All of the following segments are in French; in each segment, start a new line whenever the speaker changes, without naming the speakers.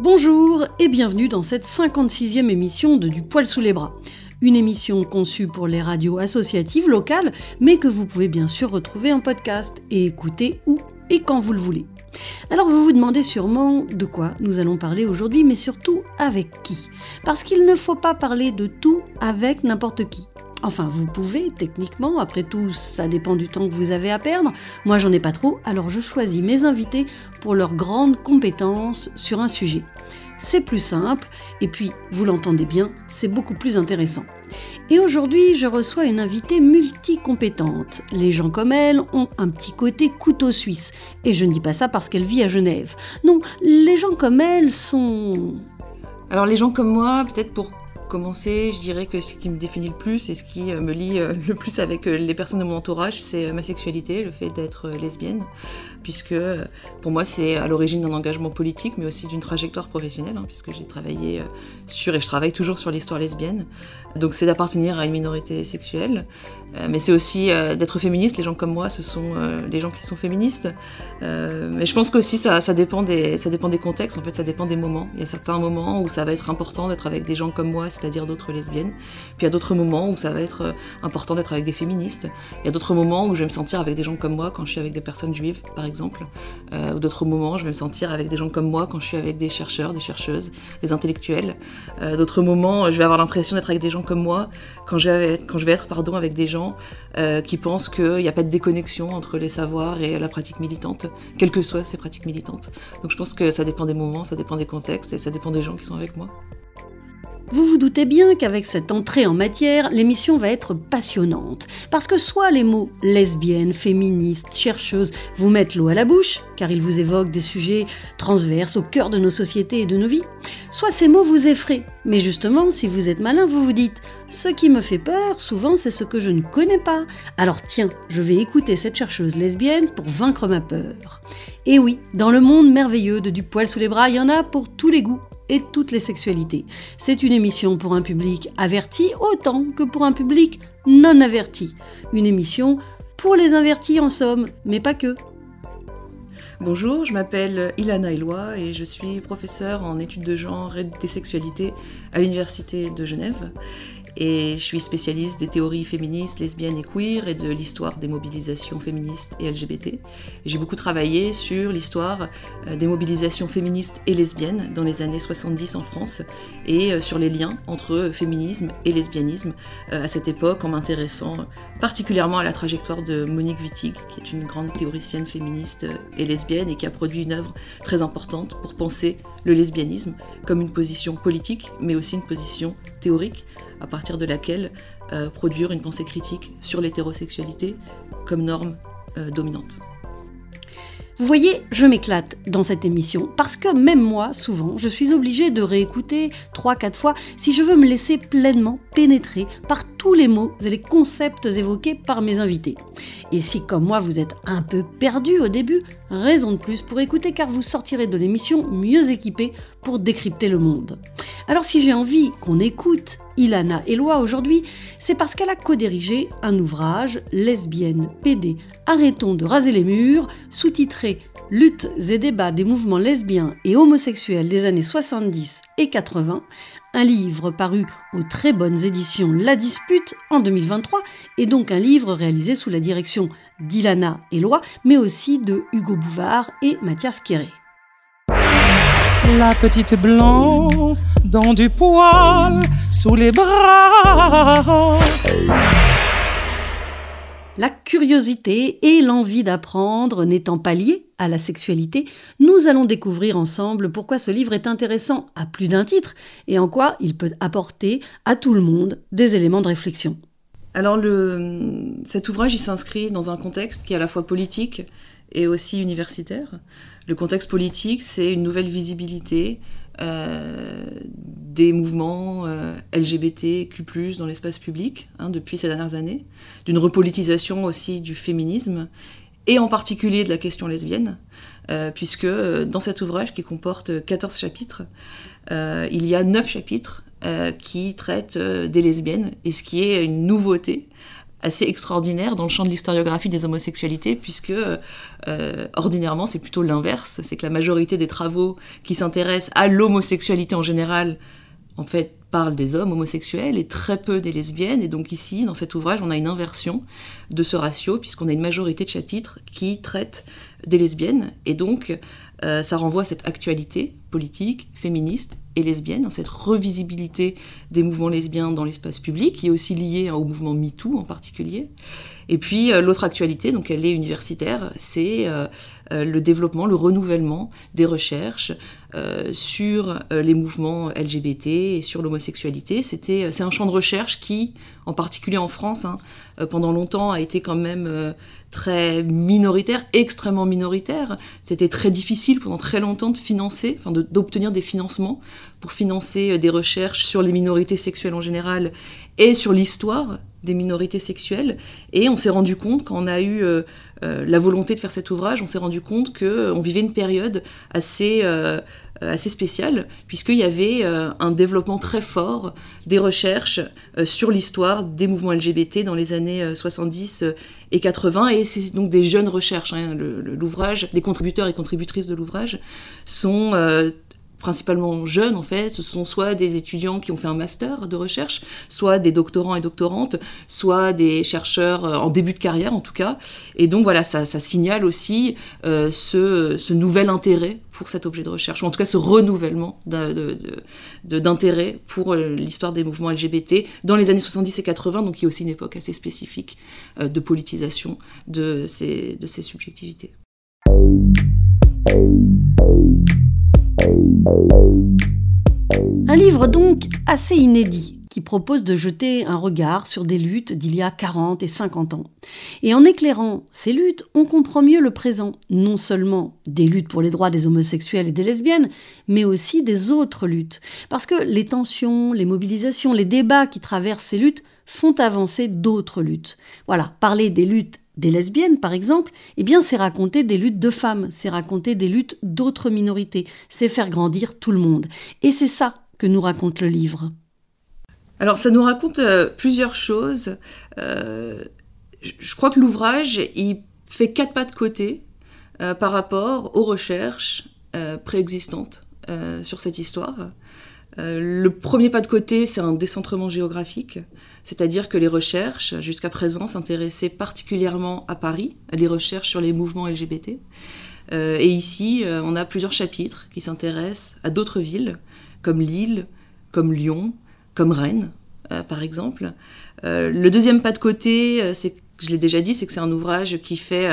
Bonjour et bienvenue dans cette 56e émission de Du poil sous les bras. Une émission conçue pour les radios associatives locales, mais que vous pouvez bien sûr retrouver en podcast et écouter où et quand vous le voulez. Alors vous vous demandez sûrement de quoi nous allons parler aujourd'hui, mais surtout avec qui? Parce qu'il ne faut pas parler de tout avec n'importe qui. Enfin, vous pouvez, techniquement, après tout, ça dépend du temps que vous avez à perdre. Moi, j'en ai pas trop, alors je choisis mes invités pour leurs grandes compétences sur un sujet. C'est plus simple, et puis, vous l'entendez bien, c'est beaucoup plus intéressant. Et aujourd'hui, je reçois une invitée multicompétente. Les gens comme elle ont un petit côté couteau suisse. Et je ne dis pas ça parce qu'elle vit à Genève. Non, les gens comme elle sont...
Alors les gens comme moi, peut-être pour commencer, je dirais que ce qui me définit le plus et ce qui euh, me lie euh, le plus avec euh, les personnes de mon entourage, c'est ma sexualité, le fait d'être lesbienne, puisque pour moi c'est à l'origine d'un engagement politique, mais aussi d'une trajectoire professionnelle, hein, puisque j'ai travaillé sur et je travaille toujours sur l'histoire lesbienne. Donc c'est d'appartenir à une minorité sexuelle, mais c'est aussi d'être féministe. Les gens comme moi, ce sont les gens qui sont féministes. mais je pense qu'aussi ça, ça, dépend des, ça dépend des contextes, en fait, ça dépend des moments. Il y a certains moments où ça va être important d'être avec des gens comme moi, c'est-à-dire d'autres lesbiennes. Puis il y a d'autres moments où ça va être euh, important d'être avec des féministes. Il y a d'autres moments où je vais me sentir avec des gens comme moi quand je suis avec des personnes juives, par exemple. Euh, ou d'autres moments, je vais me sentir avec des gens comme moi quand je suis avec des chercheurs, des chercheuses, des intellectuels. Euh, d'autres moments, je vais avoir l'impression d'être avec des gens comme moi quand je vais être, pardon, avec des gens qui pensent qu'il n'y a pas de déconnexion entre les savoirs et la pratique militante, quelles que soient ces pratiques militantes. Donc je pense que ça dépend des moments, ça dépend des contextes et ça dépend des gens qui sont avec moi.
Vous vous doutez bien qu'avec cette entrée en matière, l'émission va être passionnante. Parce que soit les mots lesbienne, féministe, chercheuse vous mettent l'eau à la bouche, car ils vous évoquent des sujets transverses au cœur de nos sociétés et de nos vies, soit ces mots vous effraient. Mais justement, si vous êtes malin, vous vous dites ce qui me fait peur, souvent, c'est ce que je ne connais pas. Alors tiens, je vais écouter cette chercheuse lesbienne pour vaincre ma peur. Et oui, dans le monde merveilleux de Du poil sous les bras, il y en a pour tous les goûts toutes les sexualités. C'est une émission pour un public averti autant que pour un public non averti. Une émission pour les invertis en somme, mais pas que.
Bonjour, je m'appelle Ilana Eloi et je suis professeure en études de genre et des sexualités à l'Université de Genève et je suis spécialiste des théories féministes, lesbiennes et queer et de l'histoire des mobilisations féministes et LGBT. J'ai beaucoup travaillé sur l'histoire euh, des mobilisations féministes et lesbiennes dans les années 70 en France et euh, sur les liens entre féminisme et lesbianisme euh, à cette époque en m'intéressant particulièrement à la trajectoire de Monique Wittig, qui est une grande théoricienne féministe et lesbienne et qui a produit une œuvre très importante pour penser le lesbianisme comme une position politique mais aussi une position théorique à partir de laquelle euh, produire une pensée critique sur l'hétérosexualité comme norme euh, dominante.
Vous voyez, je m'éclate dans cette émission parce que même moi, souvent, je suis obligée de réécouter 3-4 fois si je veux me laisser pleinement pénétrer par tous les mots et les concepts évoqués par mes invités. Et si, comme moi, vous êtes un peu perdu au début, raison de plus pour écouter car vous sortirez de l'émission mieux équipé pour décrypter le monde. Alors si j'ai envie qu'on écoute Ilana Eloi aujourd'hui, c'est parce qu'elle a co-dirigé un ouvrage, Lesbienne, PD, arrêtons de raser les murs, sous-titré Luttes et débats des mouvements lesbiens et homosexuels des années 70 et 80, un livre paru aux très bonnes éditions La Dispute en 2023, et donc un livre réalisé sous la direction d'Ilana Eloi, mais aussi de Hugo Bouvard et Mathias Kéré.
La petite blanc dans du poil sous les bras.
La curiosité et l'envie d'apprendre n'étant pas liées à la sexualité, nous allons découvrir ensemble pourquoi ce livre est intéressant à plus d'un titre et en quoi il peut apporter à tout le monde des éléments de réflexion.
Alors le, cet ouvrage il s'inscrit dans un contexte qui est à la fois politique et aussi universitaire. Le contexte politique, c'est une nouvelle visibilité euh, des mouvements euh, LGBTQ+, dans l'espace public hein, depuis ces dernières années, d'une repolitisation aussi du féminisme et en particulier de la question lesbienne, euh, puisque dans cet ouvrage qui comporte 14 chapitres, il y a 9 chapitres qui traitent des lesbiennes, et ce qui est une nouveauté assez extraordinaire dans le champ de l'historiographie des homosexualités, puisque ordinairement c'est plutôt l'inverse, c'est que la majorité des travaux qui s'intéressent à l'homosexualité en général, en fait, parlent des hommes homosexuels et très peu des lesbiennes. Et donc ici, dans cet ouvrage, on a une inversion de ce ratio, puisqu'on a une majorité de chapitres qui traitent des lesbiennes. Et donc, euh, ça renvoie à cette actualité politique, féministe et lesbienne, cette revisibilité des mouvements lesbiens dans l'espace public, qui est aussi liée au mouvement MeToo en particulier. Et puis euh, l'autre actualité, donc elle est universitaire, c'est euh, le développement, le renouvellement des recherches sur les mouvements LGBT et sur l'homosexualité. C'était, c'est un champ de recherche qui, en particulier en France, hein, pendant longtemps a été quand même très minoritaire, extrêmement minoritaire. C'était très difficile pendant très longtemps de financer, enfin d'obtenir des financements pour financer euh, des recherches sur les minorités sexuelles en général et sur l'histoire des minorités sexuelles. Et on s'est rendu compte, quand on a eu euh, euh, la volonté de faire cet ouvrage, on s'est rendu compte qu'on vivait une période assez euh, assez spécial, puisqu'il y avait euh, un développement très fort des recherches euh, sur l'histoire des mouvements LGBT dans les années 70 et 80, et c'est donc des jeunes recherches. Hein. Les contributeurs et contributrices de l'ouvrage sont principalement jeunes en fait, ce sont soit des étudiants qui ont fait un master de recherche, soit des doctorants et doctorantes, soit des chercheurs en début de carrière en tout cas. Et donc voilà, ça, signale aussi ce, ce, nouvel intérêt pour cet objet de recherche, ou en tout cas ce renouvellement d'intérêt pour euh, l'histoire des mouvements LGBT dans les années 70 et 80, donc y a aussi une époque assez spécifique euh, de politisation de ces subjectivités.
Un livre donc assez inédit qui propose de jeter un regard sur des luttes d'il y a 40 et 50 ans. Et en éclairant ces luttes, on comprend mieux le présent, non seulement des luttes pour les droits des homosexuels et des lesbiennes, mais aussi des autres luttes. Parce que les tensions, les mobilisations, les débats qui traversent ces luttes font avancer d'autres luttes. Voilà, parler des luttes des lesbiennes, par exemple, eh bien, c'est raconter des luttes de femmes, c'est raconter des luttes d'autres minorités, c'est faire grandir tout le monde. Et c'est ça que nous raconte le livre.
Alors ça nous raconte euh, plusieurs choses. Euh, je crois que l'ouvrage, il fait quatre pas de côté euh, par rapport aux recherches préexistantes sur cette histoire. le premier pas de côté, c'est un décentrement géographique, c'est-à-dire que les recherches, jusqu'à présent, s'intéressaient particulièrement à Paris, les recherches sur les mouvements LGBT. et ici, on a plusieurs chapitres qui s'intéressent à d'autres villes, comme Lille, comme Lyon, comme Rennes, euh, par exemple. Euh, le deuxième pas de côté, euh, c'est je l'ai déjà dit, c'est que c'est un ouvrage qui fait,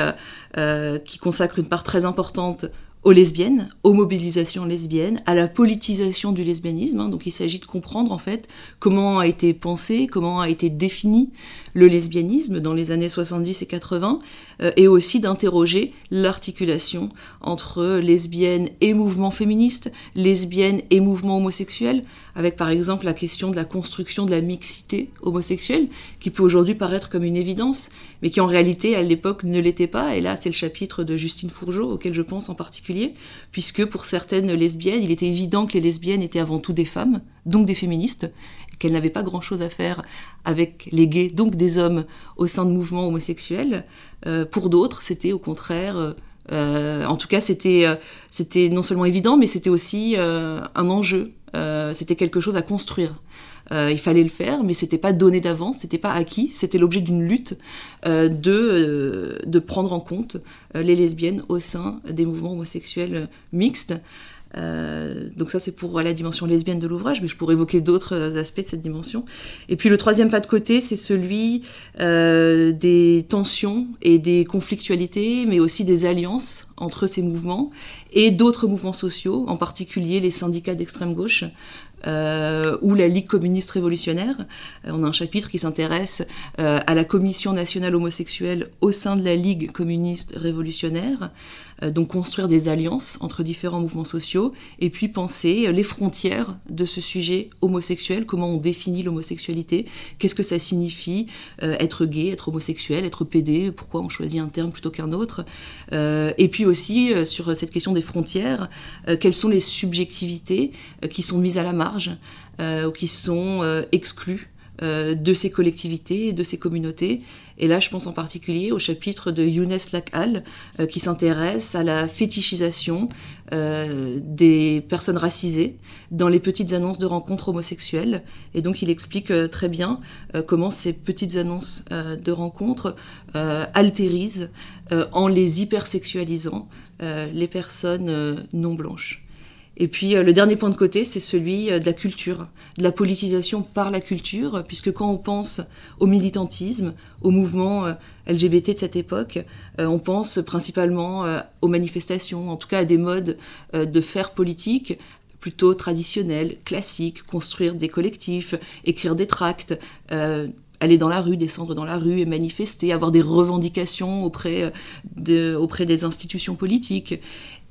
qui consacre une part très importante aux lesbiennes, aux mobilisations lesbiennes, à la politisation du lesbianisme. Hein. Donc il s'agit de comprendre en fait comment a été pensé, comment a été défini le lesbianisme dans les années 70 et 80, et aussi d'interroger l'articulation entre lesbiennes et mouvements féministes, lesbiennes et mouvements homosexuels, avec par exemple la question de la construction de la mixité homosexuelle, qui peut aujourd'hui paraître comme une évidence, mais qui en réalité à l'époque ne l'était pas. Et là, c'est le chapitre de Justine Fourgeot auquel je pense en particulier, puisque pour certaines lesbiennes, il était évident que les lesbiennes étaient avant tout des femmes, donc des féministes, qu'elles n'avaient pas grand-chose à faire avec les gays, donc des hommes au sein de mouvements homosexuels. Euh, pour d'autres, c'était au contraire... Euh, euh, en tout cas, c'était non seulement évident, mais c'était aussi un enjeu euh, c'était quelque chose à construire. Euh, il fallait le faire, mais c'était pas donné d'avance, c'était pas acquis, c'était l'objet d'une lutte euh, de, de prendre en compte les lesbiennes au sein des mouvements homosexuels mixtes. Donc ça c'est pour la dimension lesbienne de l'ouvrage, mais je pourrais évoquer d'autres aspects de cette dimension. Et puis le troisième pas de côté, c'est celui des tensions et des conflictualités, mais aussi des alliances entre ces mouvements et d'autres mouvements sociaux, en particulier les syndicats d'extrême gauche, euh, ou la Ligue communiste révolutionnaire. Euh, on a un chapitre qui s'intéresse euh, à la Commission nationale homosexuelle au sein de la Ligue communiste révolutionnaire, donc construire des alliances entre différents mouvements sociaux, et puis penser les frontières de ce sujet homosexuel, comment on définit l'homosexualité, qu'est-ce que ça signifie être gay, être homosexuel, être pédé, pourquoi on choisit un terme plutôt qu'un autre, et puis aussi sur cette question des frontières, quelles sont les subjectivités qui sont mises à la marge euh, ou qui sont euh, exclus de ces collectivités, de ces communautés. Et là, je pense en particulier au chapitre de Younes Lakhal, qui s'intéresse à la fétichisation des personnes racisées dans les petites annonces de rencontres homosexuelles. Et donc, il explique très bien comment ces petites annonces de rencontres altérisent en les hypersexualisant les personnes non blanches. Et puis euh, le dernier point de côté, c'est celui euh, de la culture, de la politisation par la culture, puisque quand on pense au militantisme, au mouvement euh, LGBT de cette époque, on pense principalement aux manifestations, en tout cas à des modes de faire politique plutôt traditionnels, classiques, construire des collectifs, écrire des tracts, aller dans la rue, descendre dans la rue et manifester, avoir des revendications auprès, de, auprès des institutions politiques.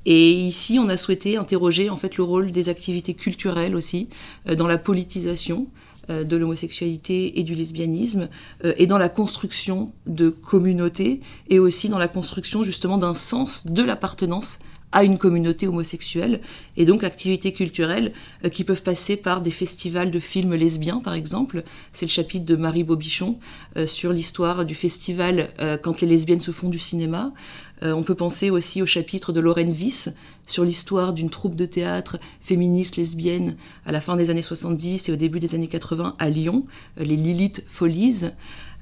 Et ici, on a souhaité interroger en fait le rôle des activités culturelles aussi euh, dans la politisation euh, de l'homosexualité et du lesbianisme euh, et dans la construction de communautés et aussi dans la construction justement d'un sens de l'appartenance à une communauté homosexuelle, et donc activités culturelles qui peuvent passer par des festivals de films lesbiens, par exemple. C'est le chapitre de Marie Bobichon sur l'histoire du festival quand les lesbiennes se font du cinéma. Euh, on peut penser aussi au chapitre de Lorraine Wyss sur l'histoire d'une troupe de théâtre féministe lesbienne à la fin des années 70 et au début des années 80 à Lyon, euh, les Lilith Follies.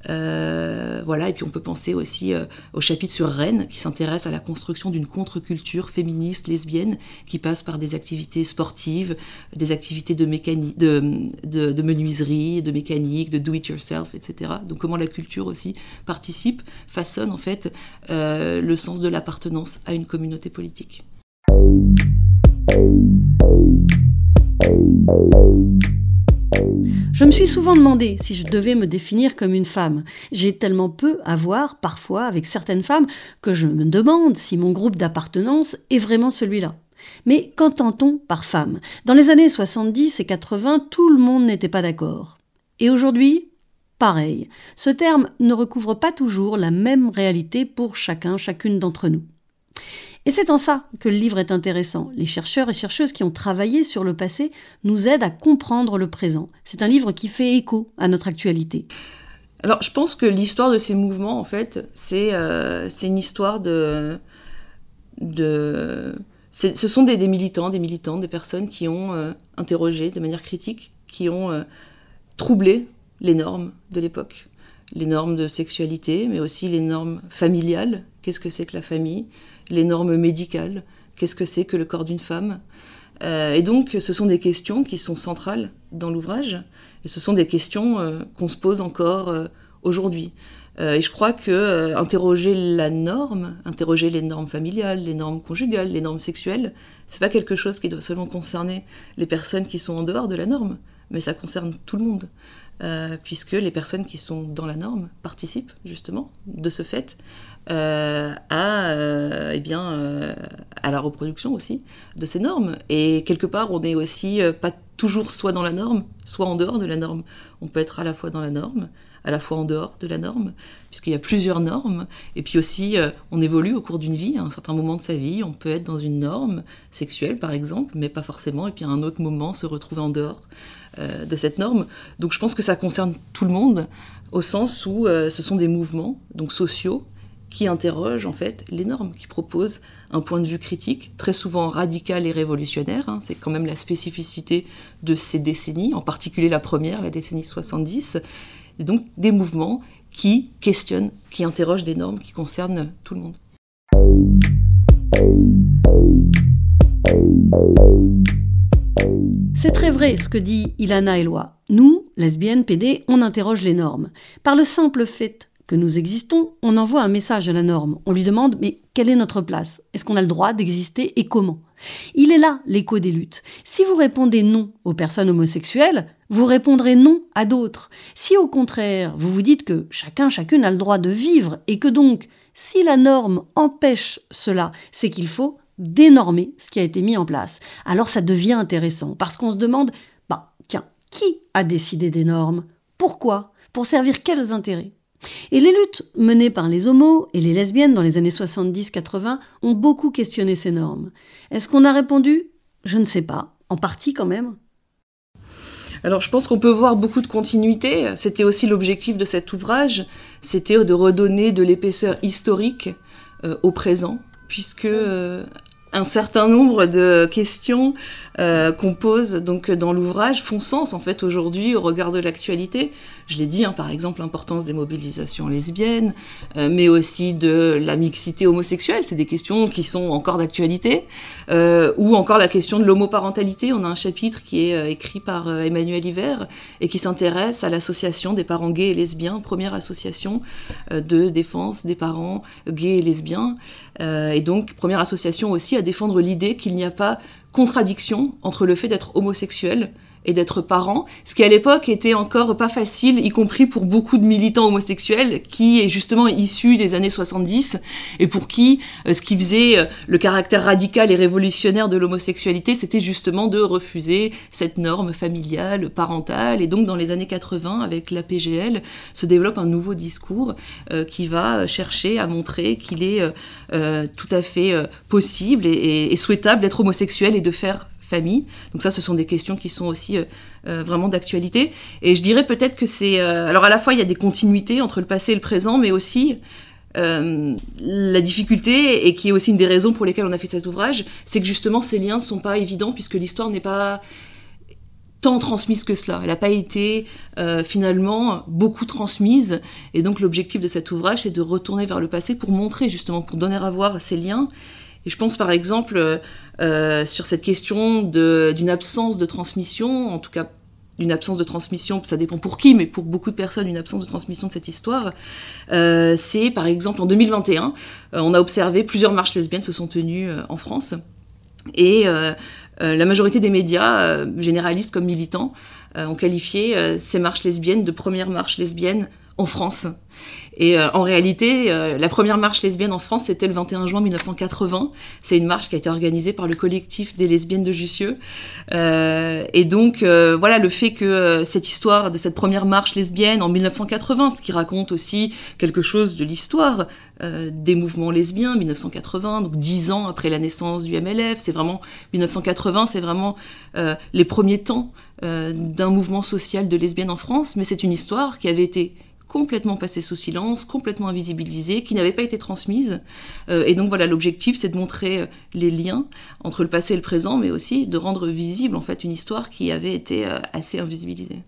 Euh, voilà, et puis on peut penser aussi au chapitre sur Rennes, qui s'intéresse à la construction d'une contre-culture féministe lesbienne qui passe par des activités sportives, des activités de, menuiserie, de mécanique, de do-it-yourself, etc. Donc comment la culture aussi participe, façonne en fait le sens de l'appartenance à une communauté politique.
Je me suis souvent demandé si je devais me définir comme une femme. J'ai tellement peu à voir parfois avec certaines femmes que je me demande si mon groupe d'appartenance est vraiment celui-là. Mais qu'entend-on par femme? Dans les années 70 et 80, tout le monde n'était pas d'accord. Et aujourd'hui Pareil, ce terme ne recouvre pas toujours la même réalité pour chacun, chacune d'entre nous. Et c'est en ça que le livre est intéressant. Les chercheurs et chercheuses qui ont travaillé sur le passé nous aident à comprendre le présent. C'est un livre qui fait écho à notre actualité.
Alors je pense que l'histoire de ces mouvements, en fait, c'est euh, une histoire de... ce sont des, militants, des militantes, des personnes qui ont euh, interrogé de manière critique, qui ont euh, troublé les normes de l'époque, les normes de sexualité, mais aussi les normes familiales, qu'est-ce que c'est que la famille, les normes médicales, qu'est-ce que c'est que le corps d'une femme. Euh, et donc ce sont des questions qui sont centrales dans l'ouvrage, et ce sont des questions euh, qu'on se pose encore euh, aujourd'hui. et je crois que interroger la norme, interroger les normes familiales, les normes conjugales, les normes sexuelles, c'est pas quelque chose qui doit seulement concerner les personnes qui sont en dehors de la norme, mais ça concerne tout le monde. Puisque les personnes qui sont dans la norme participent justement de ce fait euh, à, euh, eh bien, à la reproduction aussi de ces normes. Et quelque part, on n'est aussi pas toujours soit dans la norme, soit en dehors de la norme. On peut être à la fois dans la norme, à la fois en dehors de la norme, puisqu'il y a plusieurs normes. Et puis aussi, on évolue au cours d'une vie. À un certain moment de sa vie, on peut être dans une norme sexuelle, par exemple, mais pas forcément. Et puis à un autre moment, se retrouver en dehors. Euh, de cette norme. Donc je pense que ça concerne tout le monde, au sens où euh, ce sont des mouvements donc sociaux qui interrogent en fait les normes, qui proposent un point de vue critique, très souvent radical et révolutionnaire. Hein. C'est quand même la spécificité de ces décennies, en particulier la première, la décennie 70. Et donc des mouvements qui questionnent, qui interrogent des normes qui concernent tout le monde.
C'est très vrai ce que dit Ilana Eloi. Nous, lesbiennes, PD, on interroge les normes. Par le simple fait que nous existons, on envoie un message à la norme. On lui demande mais quelle est notre place? Est-ce qu'on a le droit d'exister et comment? Il est là l'écho des luttes. Si vous répondez non aux personnes homosexuelles, vous répondrez non à d'autres. Si au contraire, vous vous dites que chacun, chacune a le droit de vivre et que donc, si la norme empêche cela, c'est qu'il faut dénormer ce qui a été mis en place. Alors ça devient intéressant parce qu'on se demande, bah tiens, qui a décidé des normes? Pourquoi? Pour servir quels intérêts? Et les luttes menées par les homos et les lesbiennes dans les années 70-80 ont beaucoup questionné ces normes. Est-ce qu'on a répondu? Je ne sais pas. En partie quand même.
Alors je pense qu'on peut voir beaucoup de continuité. C'était aussi l'objectif de cet ouvrage, c'était de redonner de l'épaisseur historique euh, au présent, puisque euh, un certain nombre de questions euh, qu'on pose donc dans l'ouvrage font sens en fait aujourd'hui au regard de l'actualité. Je l'ai dit, hein, par exemple l'importance des mobilisations lesbiennes, euh, mais aussi de la mixité homosexuelle. C'est des questions qui sont encore d'actualité, euh, ou encore la question de l'homoparentalité. On a un chapitre qui est écrit par Emmanuel Hiver et qui s'intéresse à l'association des parents gays et lesbiens, première association de défense des parents gays et lesbiens, et donc première association aussi à défendre l'idée qu'il n'y a pas contradiction entre le fait d'être homosexuel et d'être parent, ce qui à l'époque était encore pas facile, y compris pour beaucoup de militants homosexuels qui est justement issu des années 70 et pour qui euh, ce qui faisait euh, le caractère radical et révolutionnaire de l'homosexualité, c'était justement de refuser cette norme familiale, parentale. Et donc dans les années 80, avec la PGL, se développe un nouveau discours euh, qui va chercher à montrer qu'il est tout à fait possible et souhaitable d'être homosexuel et de faire famille. Donc ça, ce sont des questions qui sont aussi euh, euh, vraiment d'actualité. Et je dirais peut-être que c'est... Euh, alors à la fois, il y a des continuités entre le passé et le présent, mais aussi la difficulté, et qui est aussi une des raisons pour lesquelles on a fait cet ouvrage, c'est que justement, ces liens ne sont pas évidents, puisque l'histoire n'est pas tant transmise que cela. Elle n'a pas été finalement beaucoup transmise. Et donc l'objectif de cet ouvrage, c'est de retourner vers le passé pour montrer justement, pour donner à voir ces liens. Et je pense par exemple euh, sur cette question d'une absence de transmission, en tout cas d'une absence de transmission, ça dépend pour qui, mais pour beaucoup de personnes, une absence de transmission de cette histoire. Euh, c'est par exemple en 2021, euh, on a observé plusieurs marches lesbiennes se sont tenues en France. Et la majorité des médias, généralistes comme militants, ont qualifié ces marches lesbiennes de premières marches lesbiennes en France. Et euh, en réalité, euh, la première marche lesbienne en France, c'était le 21 juin 1980. C'est une marche qui a été organisée par le collectif des lesbiennes de Jussieu. Euh, et donc, voilà, le fait que cette histoire de cette première marche lesbienne en 1980, ce qui raconte aussi quelque chose de l'histoire des mouvements lesbiens, 1980, donc dix ans après la naissance du MLF, c'est vraiment 1980, c'est vraiment les premiers temps d'un mouvement social de lesbiennes en France, mais c'est une histoire qui avait été complètement passée sous silence, complètement invisibilisée, qui n'avait pas été transmise. Euh, et donc voilà, l'objectif, c'est de montrer euh, les liens entre le passé et le présent, mais aussi de rendre visible en fait une histoire qui avait été euh, assez invisibilisée.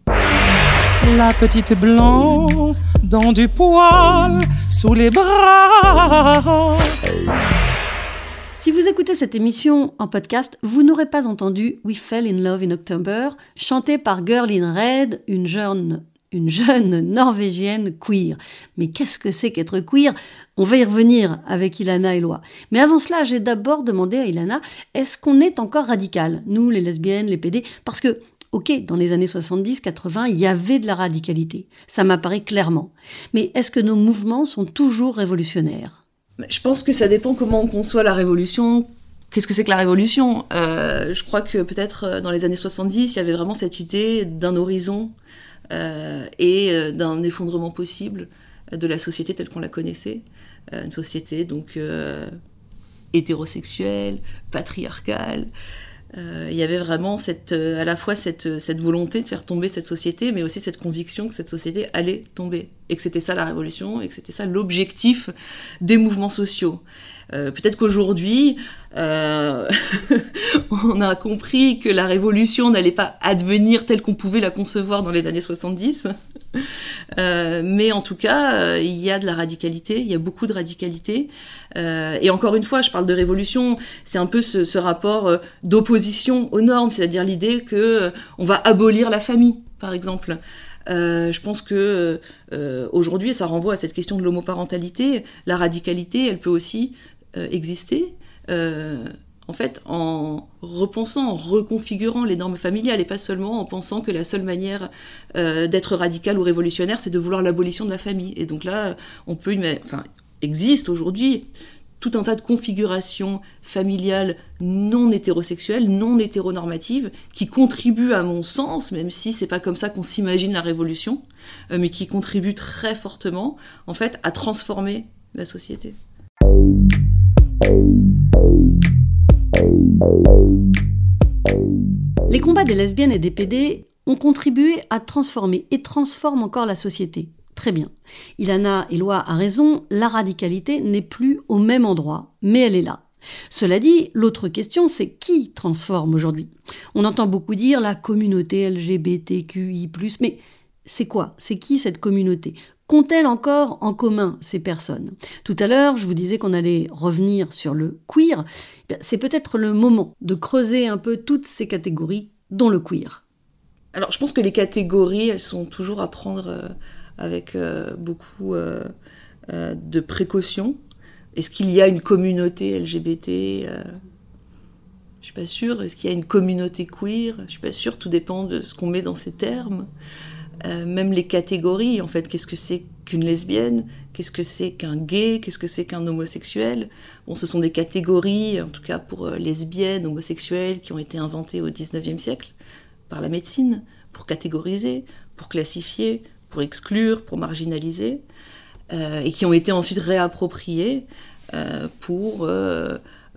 La petite blanc dans du poil sous les bras.
Si vous écoutez cette émission en podcast, vous n'aurez pas entendu We Fell in Love in October, chanté par Girl in Red, une jeune une jeune norvégienne queer. Mais qu'est-ce que c'est qu'être queer? On va y revenir avec Ilana Eloi. Mais avant cela, j'ai d'abord demandé à Ilana, est-ce qu'on est encore radical, nous les lesbiennes, les PD Parce que, ok, dans les années 70-80, il y avait de la radicalité. Ça m'apparaît clairement. Mais est-ce que nos mouvements sont toujours révolutionnaires?
Je pense que ça dépend comment on conçoit la révolution, Qu'est-ce que c'est que la révolution? Euh, Je crois que peut-être euh, dans les années 70, il y avait vraiment cette idée d'un horizon et euh, d'un effondrement possible de la société telle qu'on la connaissait. Euh, une société donc hétérosexuelle, patriarcale. il y avait vraiment cette, à la fois cette, cette, volonté de faire tomber cette société, mais aussi cette conviction que cette société allait tomber, et que c'était ça la révolution, et que c'était ça l'objectif des mouvements sociaux. Peut-être qu'aujourd'hui, euh, on a compris que la révolution n'allait pas advenir telle qu'on pouvait la concevoir dans les années 70. Euh, mais en tout cas, euh, il y a de la radicalité, il y a beaucoup de radicalité. et encore une fois, je parle de révolution, c'est un peu ce, rapport d'opposition aux normes, c'est-à-dire l'idée que on va abolir la famille, par exemple. je pense que aujourd'hui, ça renvoie à cette question de l'homoparentalité. La radicalité, elle peut aussi exister euh, en fait, en repensant, en reconfigurant les normes familiales, et pas seulement en pensant que la seule manière euh, d'être radical ou révolutionnaire, c'est de vouloir l'abolition de la famille. Et donc là, on peut, enfin, existe aujourd'hui tout un tas de configurations familiales non hétérosexuelles, non hétéronormatives, qui contribuent à mon sens, même si c'est pas comme ça qu'on s'imagine la révolution, euh, mais qui contribuent très fortement, en fait, à transformer la société.
Les combats des lesbiennes et des PD ont contribué à transformer et transforment encore la société. Très bien. Ilana Eloi a raison, la radicalité n'est plus au même endroit, mais elle est là. Cela dit, l'autre question, c'est qui transforme aujourd'hui? On entend beaucoup dire la communauté LGBTQI, mais c'est quoi? C'est qui cette communauté? Qu'ont-elles encore en commun ces personnes? Tout à l'heure, je vous disais qu'on allait revenir sur le queer. Eh c'est peut-être le moment de creuser un peu toutes ces catégories, dont le queer.
Alors, je pense que les catégories, elles sont toujours à prendre euh, avec euh, beaucoup euh, de précautions. Est-ce qu'il y a une communauté LGBT Je suis pas sûre. Est-ce qu'il y a une communauté queer? Je suis pas sûre. Tout dépend de ce qu'on met dans ces termes. Même les catégories, en fait, qu'est-ce que c'est qu'une lesbienne Qu'est-ce que c'est qu'un gay Qu'est-ce que c'est qu'un homosexuel? Bon, ce sont des catégories, en tout cas pour lesbiennes, homosexuelles, qui ont été inventées au 19e siècle par la médecine pour catégoriser, pour classifier, pour exclure, pour marginaliser, euh, et qui ont été ensuite euh,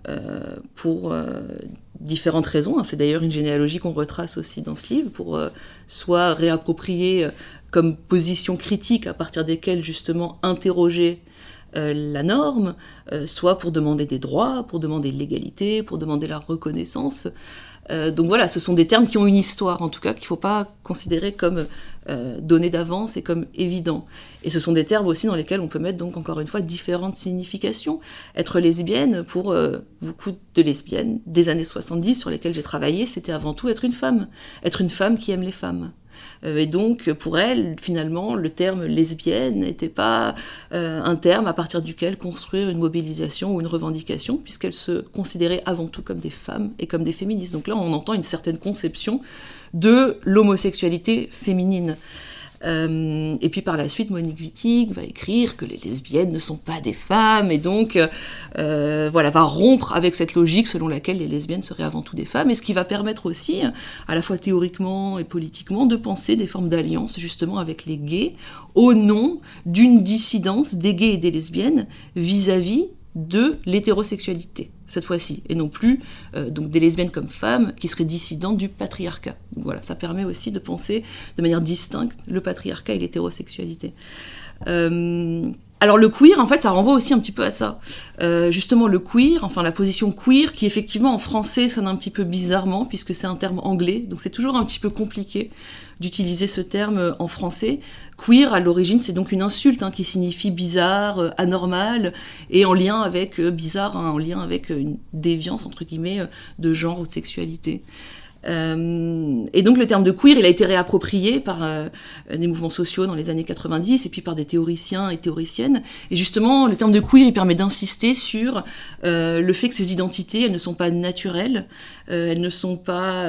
euh, pour différentes raisons. Hein. C'est d'ailleurs une généalogie qu'on retrace aussi dans ce livre, pour soit réapproprier comme position critique à partir desquelles justement interroger la norme, soit pour demander des droits, pour demander l'égalité, pour demander la reconnaissance. Euh, donc voilà, ce sont des termes qui ont une histoire, en tout cas, qu'il ne faut pas considérer comme euh, donnés d'avance et comme évidents. Et ce sont des termes aussi dans lesquels on peut mettre, donc encore une fois, différentes significations. Être lesbienne, pour euh, beaucoup de lesbiennes des années 70 sur lesquelles j'ai travaillé, c'était avant tout être une femme. Être une femme qui aime les femmes. Euh, et donc, pour elle, finalement, le terme lesbienne n'était pas euh, un terme à partir duquel construire une mobilisation ou une revendication, puisqu'elle se considérait avant tout comme des femmes et comme des féministes. Donc là, on entend une certaine conception de l'homosexualité féminine. Euh, et puis par la suite, Monique Wittig va écrire que les lesbiennes ne sont pas des femmes, et donc euh, voilà, va rompre avec cette logique selon laquelle les lesbiennes seraient avant tout des femmes, et ce qui va permettre aussi, à la fois théoriquement et politiquement, de penser des formes d'alliance justement avec les gays, au nom d'une dissidence des gays et des lesbiennes vis-à-vis de l'hétérosexualité cette fois-ci, et non plus euh, des lesbiennes comme femmes qui seraient dissidentes du patriarcat. voilà, ça permet aussi de penser de manière distincte le patriarcat et l'hétérosexualité. Euh, alors le queer, en fait, ça renvoie aussi un petit peu à ça. Euh, justement, le queer, enfin la position queer, qui effectivement en français sonne un petit peu bizarrement, puisque c'est un terme anglais, donc c'est toujours un petit peu compliqué d'utiliser ce terme en français. Queer, à l'origine, c'est donc une insulte hein, qui signifie bizarre, euh, anormal, et en lien avec, euh, bizarre, hein, en lien avec une déviance, entre guillemets, de genre ou de sexualité. Euh, et donc le terme de queer, il a été réapproprié par euh, des mouvements sociaux dans les années 90 et puis par des théoriciens et théoriciennes. Et justement, le terme de queer, il permet d'insister sur euh, le fait que ces identités, elles ne sont pas naturelles, elles ne sont pas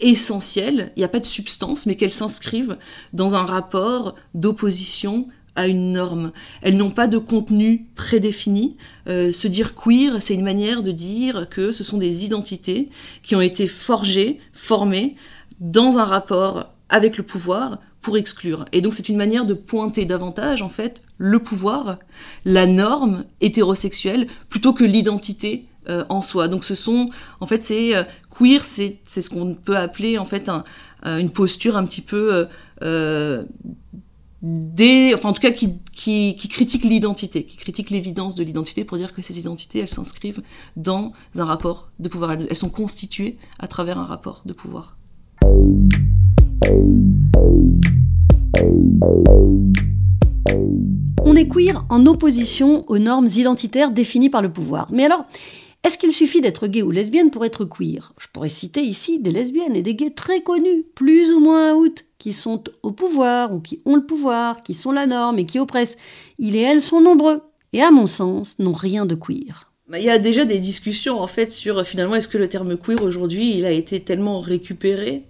essentielles, il n'y a pas de substance, mais qu'elles s'inscrivent dans un rapport d'opposition à une norme. Elles n'ont pas de contenu prédéfini. Euh, se dire queer, c'est une manière de dire que ce sont des identités qui ont été forgées, formées dans un rapport avec le pouvoir pour exclure. Et donc c'est une manière de pointer davantage en fait le pouvoir, la norme hétérosexuelle plutôt que l'identité euh, en soi. Donc ce sont en fait c'est euh, queer, c'est ce qu'on peut appeler en fait une posture un petit peu enfin en tout cas qui, qui, qui critique l'identité, qui critique l'évidence de l'identité pour dire que ces identités, elles s'inscrivent dans un rapport de pouvoir, elles sont constituées à travers un rapport de pouvoir.
On est queer en opposition aux normes identitaires définies par le pouvoir. Mais alors, est-ce qu'il suffit d'être gay ou lesbienne pour être queer? Je pourrais citer ici des lesbiennes et des gays très connus, plus ou moins out, qui sont au pouvoir ou qui ont le pouvoir, qui sont la norme et qui oppressent. Ils et elles sont nombreux et à mon sens n'ont rien de queer.
Bah, il y a déjà des discussions en fait sur finalement est-ce que le terme queer aujourd'hui il a été tellement récupéré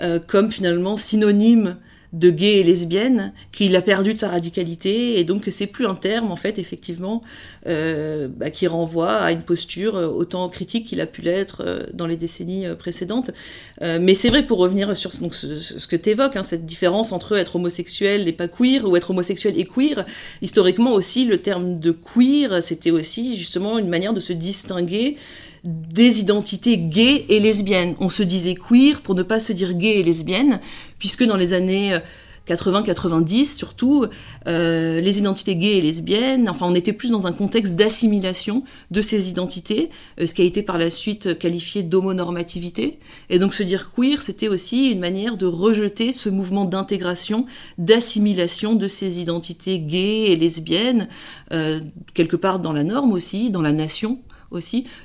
euh, comme finalement synonyme de gay et lesbienne, qu'il a perdu de sa radicalité, et donc c'est plus un terme, en fait, effectivement, euh, bah, qui renvoie à une posture euh, autant critique qu'il a pu l'être euh, dans les décennies précédentes. mais c'est vrai, pour revenir sur ce, que tu évoques, hein, cette différence entre être homosexuel et pas queer, ou être homosexuel et queer, historiquement aussi, le terme de queer, c'était aussi justement une manière de se distinguer des identités gays et lesbiennes. On se disait queer pour ne pas se dire gay et lesbienne, puisque dans les années 80-90 surtout, euh, les identités gays et lesbiennes, enfin on était plus dans un contexte d'assimilation de ces identités, euh, ce qui a été par la suite qualifié d'homonormativité. Et donc se dire queer, c'était aussi une manière de rejeter ce mouvement d'intégration, d'assimilation de ces identités gays et lesbiennes, euh, quelque part dans la norme aussi, dans la nation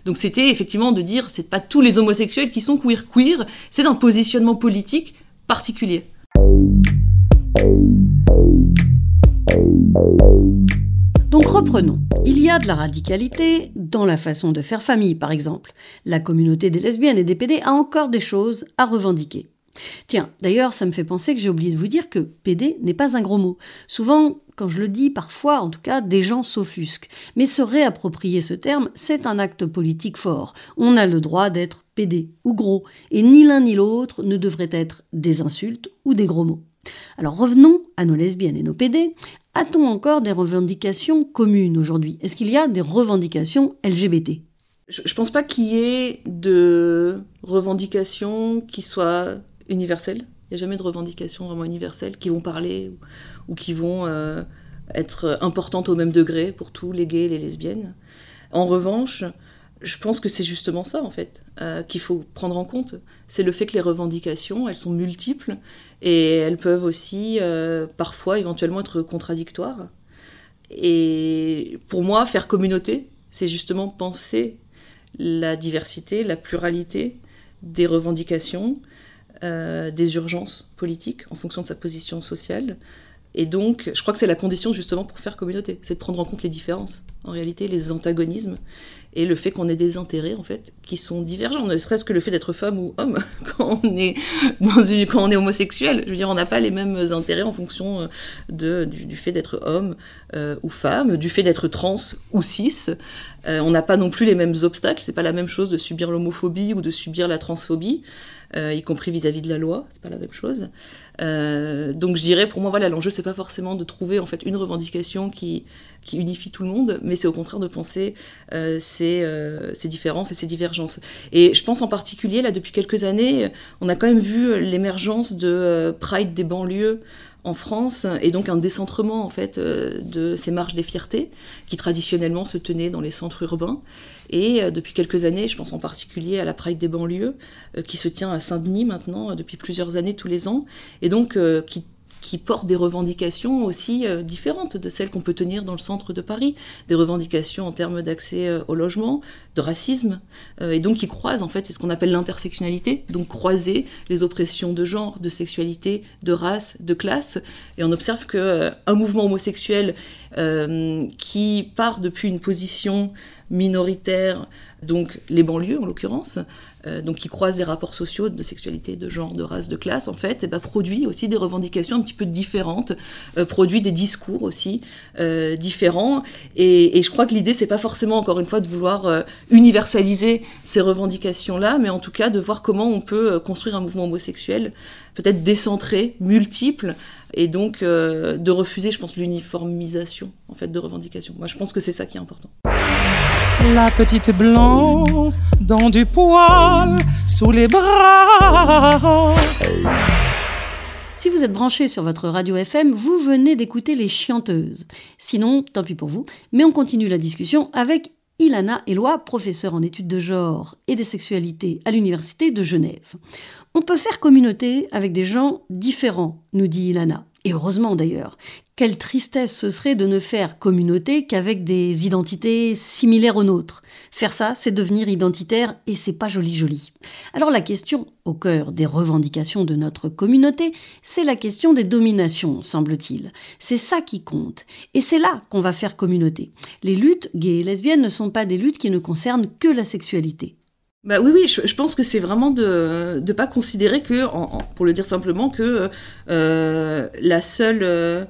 Donc c'était effectivement de dire c'est pas tous les homosexuels qui sont queer queer, c'est un positionnement politique particulier.
Donc reprenons. Il y a de la radicalité dans la façon de faire famille, par exemple. La communauté des lesbiennes et des PD a encore des choses à revendiquer. Tiens, d'ailleurs, ça me fait penser que j'ai oublié de vous dire que PD n'est pas un gros mot. Souvent, quand je le dis, parfois, en tout cas, des gens s'offusquent. Mais se réapproprier ce terme, c'est un acte politique fort. On a le droit d'être PD ou gros, et ni l'un ni l'autre ne devrait être des insultes ou des gros mots. Alors revenons à nos lesbiennes et nos PD. A-t-on encore des revendications communes aujourd'hui? Est-ce qu'il y a des revendications LGBT
Je ne pense pas qu'il y ait de revendications qui soient universelles. Il n'y a jamais de revendications vraiment universelles qui vont parler ou, qui vont euh, être importantes au même degré pour tous les gays et les lesbiennes. En revanche, je pense que c'est justement ça, en fait, euh, qu'il faut prendre en compte. C'est le fait que les revendications, elles sont multiples et elles peuvent aussi, euh, parfois, éventuellement être contradictoires. Et pour moi, faire communauté, c'est justement penser la diversité, la pluralité des revendications, euh, des urgences politiques en fonction de sa position sociale. Et donc, je crois que c'est la condition justement pour faire communauté, c'est de prendre en compte les différences, en réalité, les antagonismes et le fait qu'on ait des intérêts en fait qui sont divergents, ne serait-ce que le fait d'être femme ou homme quand on est dans une, quand on est homosexuel. Je veux dire, on n'a pas les mêmes intérêts en fonction euh, de, du, fait d'être homme euh, ou femme, du fait d'être trans ou cis. Euh, on n'a pas non plus les mêmes obstacles. C'est pas la même chose de subir l'homophobie ou de subir la transphobie. Y compris vis-à-vis de la loi, c'est pas la même chose. Donc je dirais, pour moi, voilà, l'enjeu c'est pas forcément de trouver en fait une revendication qui, qui unifie tout le monde, mais c'est au contraire de penser euh, ces, ces, différences et ces divergences. Et je pense en particulier là depuis quelques années, on a quand même vu l'émergence de Pride des banlieues en France et donc un décentrement en fait euh, de ces marches des fiertés qui traditionnellement se tenaient dans les centres urbains et euh, depuis quelques années, je pense en particulier à la Pride des banlieues euh, qui se tient à Saint-Denis maintenant depuis plusieurs années tous les ans et donc qui qui portent des revendications aussi euh, différentes de celles qu'on peut tenir dans le centre de Paris, des revendications en termes d'accès euh, au logement, de racisme, euh, et donc qui croisent en fait, c'est ce qu'on appelle l'intersectionnalité, donc croiser les oppressions de genre, de sexualité, de race, de classe, et on observe que un mouvement homosexuel qui part depuis une position minoritaire, donc les banlieues en l'occurrence, euh, donc qui croisent les rapports sociaux de sexualité, de genre, de race, de classe, en fait, et ben, produit aussi des revendications un petit peu différentes, euh, produit des discours aussi euh, différents. Et, je crois que l'idée, c'est pas forcément, encore une fois, de vouloir universaliser ces revendications-là, mais en tout cas de voir comment on peut construire un mouvement homosexuel peut-être décentré, multiple, et donc de refuser, je pense, l'uniformisation en fait de revendications. Moi, je pense que c'est ça qui est important.
La petite blanc dans du poil sous les bras.
Si vous êtes branché sur votre radio FM, vous venez d'écouter les chianteuses. Sinon, tant pis pour vous, mais on continue la discussion avec Ilana Eloi, professeure en études de genre et des sexualités à l'Université de Genève. On peut faire communauté avec des gens différents, nous dit Ilana. Et heureusement d'ailleurs. Quelle tristesse ce serait de ne faire communauté qu'avec des identités similaires aux nôtres. Faire ça, c'est devenir identitaire et c'est pas joli joli. Alors la question au cœur des revendications de notre communauté, c'est la question des dominations, semble-t-il. C'est ça qui compte. Et c'est là qu'on va faire communauté. Les luttes gays et lesbiennes ne sont pas des luttes qui ne concernent que la sexualité.
Bah oui, oui, je, pense que c'est vraiment de ne pas considérer que, pour le dire simplement, que euh, la seule. Euh,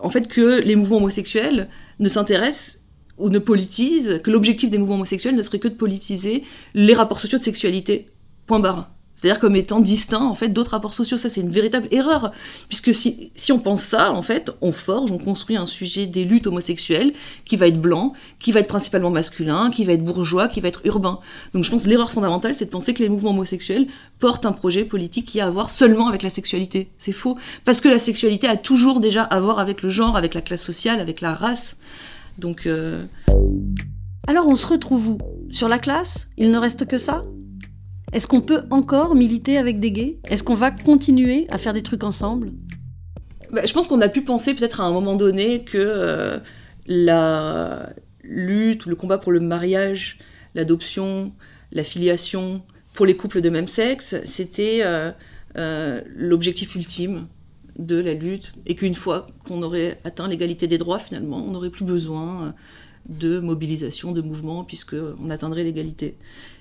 en fait, que les mouvements homosexuels ne s'intéressent ou ne politisent, que l'objectif des mouvements homosexuels ne serait que de politiser les rapports sociaux de sexualité. Point barre. C'est-à-dire comme étant distinct en fait d'autres rapports sociaux. Ça, c'est une véritable erreur, puisque si, si on pense ça, en fait, on forge, on construit un sujet des luttes homosexuelles qui va être blanc, qui va être principalement masculin, qui va être bourgeois, qui va être urbain. Donc je pense l'erreur fondamentale, c'est de penser que les mouvements homosexuels portent un projet politique qui a à voir seulement avec la sexualité. C'est faux, parce que la sexualité a toujours déjà à voir avec le genre, avec la classe sociale, avec la race. Donc. Euh...
Alors on se retrouve où? Sur la classe? Il ne reste que ça? Est-ce qu'on peut encore militer avec des gays? Est-ce qu'on va continuer à faire des trucs ensemble?
Bah, Je pense qu'on a pu penser peut-être à un moment donné que euh, la lutte ou le combat pour le mariage, l'adoption, la filiation pour les couples de même sexe, c'était euh, euh, l'objectif ultime de la lutte et qu'une fois qu'on aurait atteint l'égalité des droits, finalement, on n'aurait plus besoin de mobilisation, de mouvement, puisqu'on atteindrait l'égalité.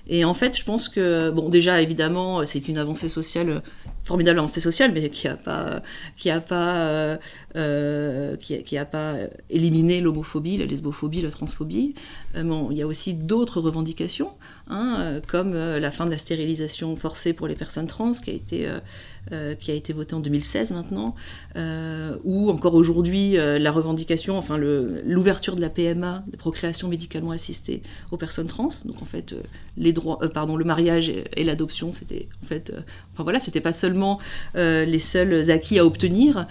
Et en fait, je pense que, bon, déjà, évidemment, c'est une avancée sociale, formidable avancée sociale, mais qui n'a pas, qui a pas, euh, euh, qui, a, pas éliminé l'homophobie, la lesbophobie, la transphobie. Euh, bon, il y a aussi d'autres revendications, hein, comme la fin de la stérilisation forcée pour les personnes trans, qui a été euh, qui a été voté en 2016 maintenant, ou encore aujourd'hui la revendication, enfin l'ouverture de la PMA, de procréation médicalement assistée aux personnes trans. Donc en fait, les droits, pardon, le mariage et, l'adoption, c'était en fait, enfin voilà, c'était pas seulement les seuls acquis à obtenir.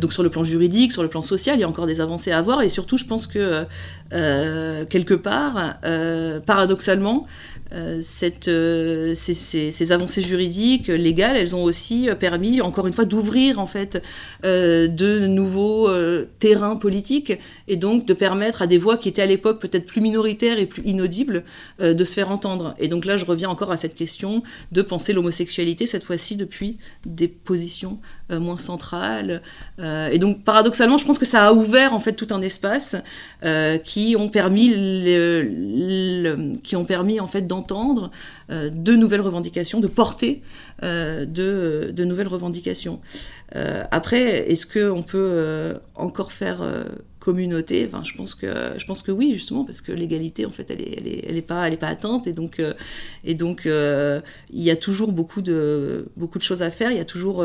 donc sur le plan juridique, sur le plan social, il y a encore des avancées à avoir, et surtout, je pense que quelque part, paradoxalement, euh, cette, euh, ces, avancées juridiques légales, elles ont aussi permis, encore une fois, d'ouvrir en fait euh, de nouveaux terrains politiques et donc de permettre à des voix qui étaient à l'époque peut-être plus minoritaires et plus inaudibles de se faire entendre. Et donc là, je reviens encore à cette question de penser l'homosexualité cette fois-ci depuis des positions moins centrales. et donc paradoxalement, je pense que ça a ouvert en fait tout un espace qui ont permis, qui ont permis en fait euh, de nouvelles revendications, de porter euh, de, nouvelles revendications. Euh, après, est-ce qu'on peut encore faire communauté? Enfin, je, pense que, je pense que oui, justement, parce que l'égalité, en fait, elle n'est elle est, elle est pas, pas atteinte. Et donc, et donc il y a toujours beaucoup de, beaucoup de choses à faire, il y a toujours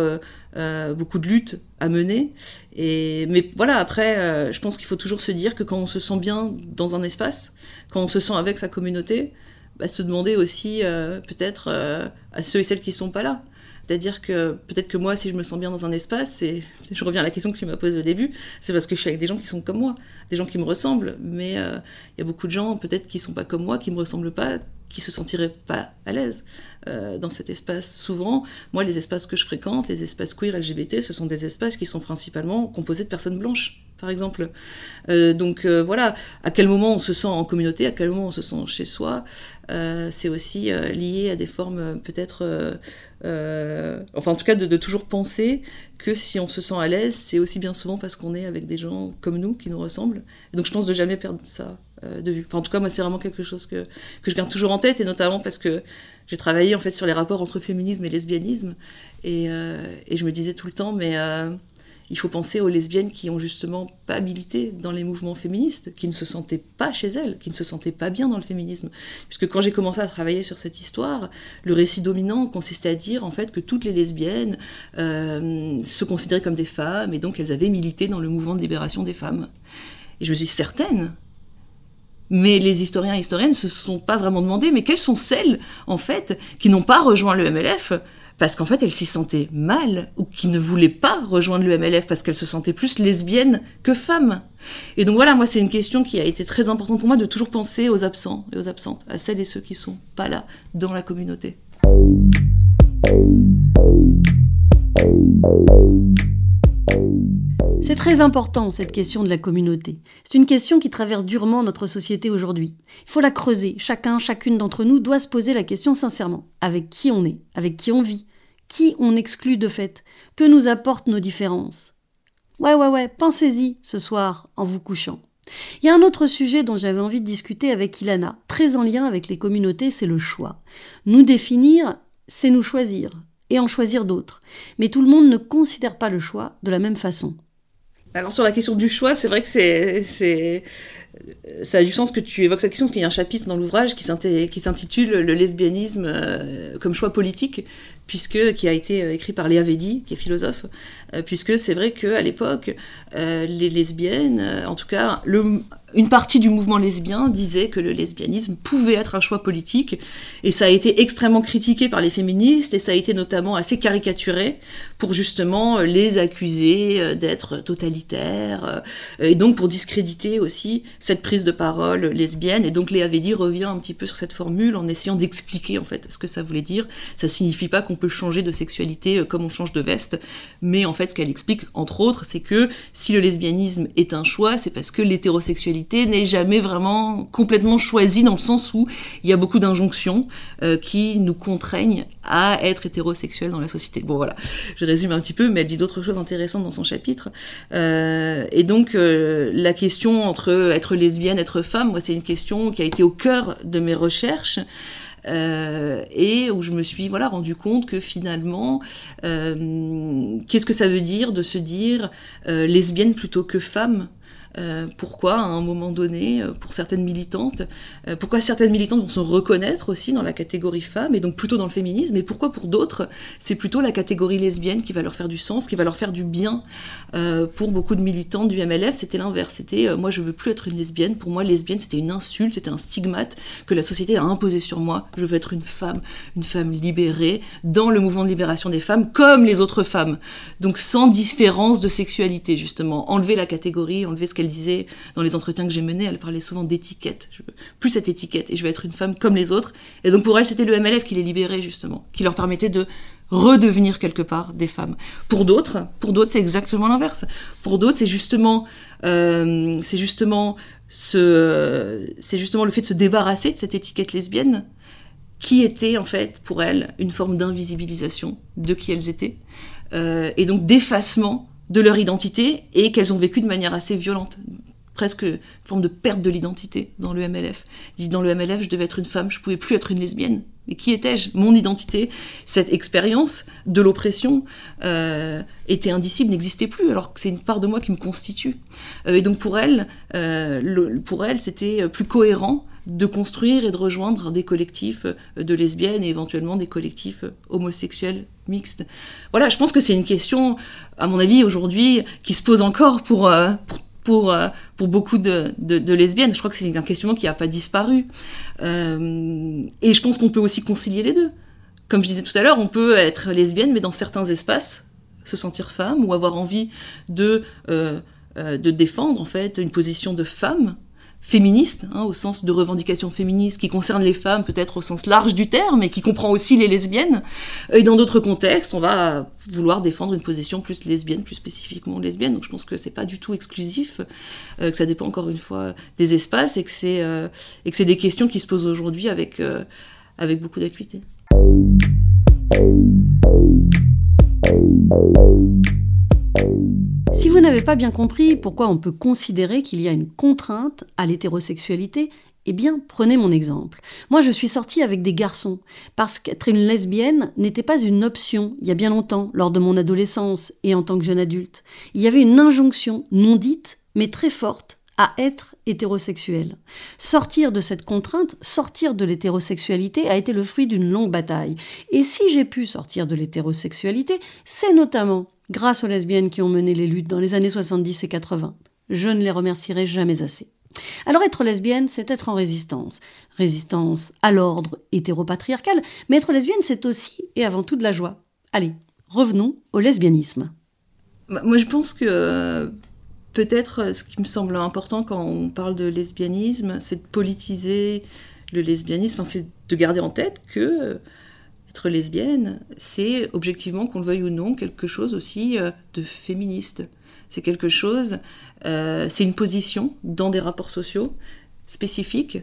beaucoup de luttes à mener. Et, mais voilà, après, je pense qu'il faut toujours se dire que quand on se sent bien dans un espace, quand on se sent avec sa communauté, bah, se demander aussi euh, peut-être euh, à ceux et celles qui sont pas là. C'est-à-dire que peut-être que moi, si je me sens bien dans un espace, et je reviens à la question que tu m'as posée au début, c'est parce que je suis avec des gens qui sont comme moi, des gens qui me ressemblent. Mais euh, il y a beaucoup de gens peut-être qui sont pas comme moi, qui me ressemblent pas, qui se sentiraient pas à l'aise dans cet espace. Souvent, moi, les espaces que je fréquente, les espaces queer LGBT, ce sont des espaces qui sont principalement composés de personnes blanches par exemple. Euh, donc euh, voilà, à quel moment on se sent en communauté, à quel moment on se sent chez soi, euh, c'est aussi lié à des formes peut-être, enfin en tout cas de, toujours penser que si on se sent à l'aise, c'est aussi bien souvent parce qu'on est avec des gens comme nous, qui nous ressemblent. Donc je pense de jamais perdre ça de vue. Enfin en tout cas moi c'est vraiment quelque chose que, que je garde toujours en tête, et notamment parce que j'ai travaillé en fait sur les rapports entre féminisme et lesbianisme, et je me disais tout le temps, mais il faut penser aux lesbiennes qui ont justement pas milité dans les mouvements féministes, qui ne se sentaient pas chez elles, qui ne se sentaient pas bien dans le féminisme. Puisque quand j'ai commencé à travailler sur cette histoire, le récit dominant consistait à dire en fait que toutes les lesbiennes euh, se considéraient comme des femmes et donc elles avaient milité dans le mouvement de libération des femmes. Et je me suis certaine mais les historiens et historiennes ne se sont pas vraiment demandé, mais quelles sont celles, en fait, qui n'ont pas rejoint le MLF parce qu'en fait, elle s'y sentait mal, ou qui ne voulait pas rejoindre le MLF parce qu'elle se sentait plus lesbienne que femme. Et donc voilà, moi, c'est une question qui a été très importante pour moi de toujours penser aux absents et aux absentes, à celles et ceux qui sont pas là dans la communauté.
C'est très important, cette question de la communauté. C'est une question qui traverse durement notre société aujourd'hui. Il faut la creuser. Chacun, chacune d'entre nous doit se poser la question sincèrement. Avec qui on est? Avec qui on vit? Qui on exclut de fait Que nous apportent nos différences Ouais, ouais, ouais, pensez-y ce soir en vous couchant. Il y a un autre sujet dont j'avais envie de discuter avec Ilana, très en lien avec les communautés, c'est le choix. Nous définir, c'est nous choisir, et en choisir d'autres. Mais tout le monde ne considère pas le choix de la même façon.
Alors sur la question du choix, c'est vrai que c'est ça a du sens que tu évoques cette question, parce qu'il y a un chapitre dans l'ouvrage qui s'intitule Le lesbianisme comme choix politique, puisque qui a été écrit par Léa Védi, qui est philosophe, puisque c'est vrai qu'à l'époque, les lesbiennes, en tout cas, le, une partie du mouvement lesbien disait que le lesbianisme pouvait être un choix politique, et ça a été extrêmement critiqué par les féministes, et ça a été notamment assez caricaturé pour justement les accuser euh, d'être totalitaires, euh, et donc pour discréditer aussi cette prise de parole lesbienne, et donc Léa Védi revient un petit peu sur cette formule en essayant d'expliquer en fait ce que ça voulait dire. Ça signifie pas qu'on peut changer de sexualité euh, comme on change de veste, mais en fait ce qu'elle explique entre autres, c'est que si le lesbianisme est un choix, c'est parce que l'hétérosexualité n'est jamais vraiment complètement choisie dans le sens où il y a beaucoup d'injonctions euh, qui nous contraignent à être hétérosexuels dans la société. Bon voilà, je résume un petit peu, mais elle dit d'autres choses intéressantes dans son chapitre. Euh, et donc euh, la question entre être lesbienne, être femme, moi c'est une question qui a été au cœur de mes recherches. et où je me suis voilà rendu compte que finalement, qu'est-ce que ça veut dire de se dire lesbienne plutôt que femme euh, pourquoi, à un moment donné, euh, pour certaines militantes, euh, pourquoi certaines militantes vont se reconnaître aussi dans la catégorie femme, et donc plutôt dans le féminisme, et pourquoi pour d'autres, c'est plutôt la catégorie lesbienne qui va leur faire du sens, qui va leur faire du bien. pour beaucoup de militantes du MLF, c'était l'inverse. C'était moi, je veux plus être une lesbienne. Pour moi, lesbienne, c'était une insulte, c'était un stigmate que la société a imposé sur moi. Je veux être une femme, une femme libérée, dans le mouvement de libération des femmes, comme les autres femmes. Donc sans différence de sexualité, justement. Enlever la catégorie, enlever ce qu'elle disait dans les entretiens que j'ai menés, elle parlait souvent d'étiquette. Je veux plus cette étiquette et je veux être une femme comme les autres. Et donc pour elle, c'était le MLF qui les libérait justement, qui leur permettait de redevenir quelque part des femmes. Pour d'autres, pour d'autres, c'est exactement l'inverse. Pour d'autres, c'est justement, euh, c'est justement ce, c'est justement le fait de se débarrasser de cette étiquette lesbienne qui était en fait pour elles une forme d'invisibilisation de qui elles étaient euh, et donc d'effacement de leur identité et qu'elles ont vécu de manière assez violente, presque une forme de perte de l'identité dans le MLF. Dans le MLF, je devais être une femme, je pouvais plus être une lesbienne. Mais qui étais-je? Mon identité, cette expérience de l'oppression euh, était indicible, n'existait plus, alors que c'est une part de moi qui me constitue. Euh, et donc pour elle, euh, pour elle, c'était plus cohérent de construire et de rejoindre des collectifs de lesbiennes et éventuellement des collectifs homosexuels mixtes. Voilà, je pense que c'est une question, à mon avis, aujourd'hui, qui se pose encore pour, euh, pour, euh, pour, beaucoup de, de, lesbiennes. Je crois que c'est un questionnement qui n'a pas disparu. Euh, et je pense qu'on peut aussi concilier les deux. Comme je disais tout à l'heure, on peut être lesbienne, mais dans certains espaces, se sentir femme ou avoir envie de, de défendre en fait une position de femme féministe, hein, au sens de revendication féministe, qui concerne les femmes peut-être au sens large du terme, et qui comprend aussi les lesbiennes. Et dans d'autres contextes, on va vouloir défendre une position plus lesbienne, plus spécifiquement lesbienne. Donc je pense que c'est pas du tout exclusif, euh, que ça dépend encore une fois des espaces, et que c'est euh, et que c'est des questions qui se posent aujourd'hui avec euh, avec beaucoup d'acuité.
Vous n'avez pas bien compris pourquoi on peut considérer qu'il y a une contrainte à l'hétérosexualité, eh bien, prenez mon exemple. Moi, je suis sortie avec des garçons, parce qu'être une lesbienne n'était pas une option il y a bien longtemps, lors de mon adolescence et en tant que jeune adulte. Il y avait une injonction non dite, mais très forte, à être hétérosexuel. Sortir de cette contrainte, sortir de l'hétérosexualité a été le fruit d'une longue bataille. Et si j'ai pu sortir de l'hétérosexualité, c'est notamment grâce aux lesbiennes qui ont mené les luttes dans les années 70 et 80. Je ne les remercierai jamais assez. Alors être lesbienne, c'est être en résistance. Résistance à l'ordre hétéropatriarcal, mais être lesbienne, c'est aussi et avant tout de la joie. Allez, revenons au lesbianisme.
Bah, moi, je pense que euh, peut-être euh, ce qui me semble important quand on parle de lesbianisme, c'est de politiser le lesbianisme, c'est de garder en tête que être lesbienne, c'est objectivement, qu'on le veuille ou non, quelque chose aussi euh, de féministe. C'est quelque chose, euh, c'est une position dans des rapports sociaux spécifiques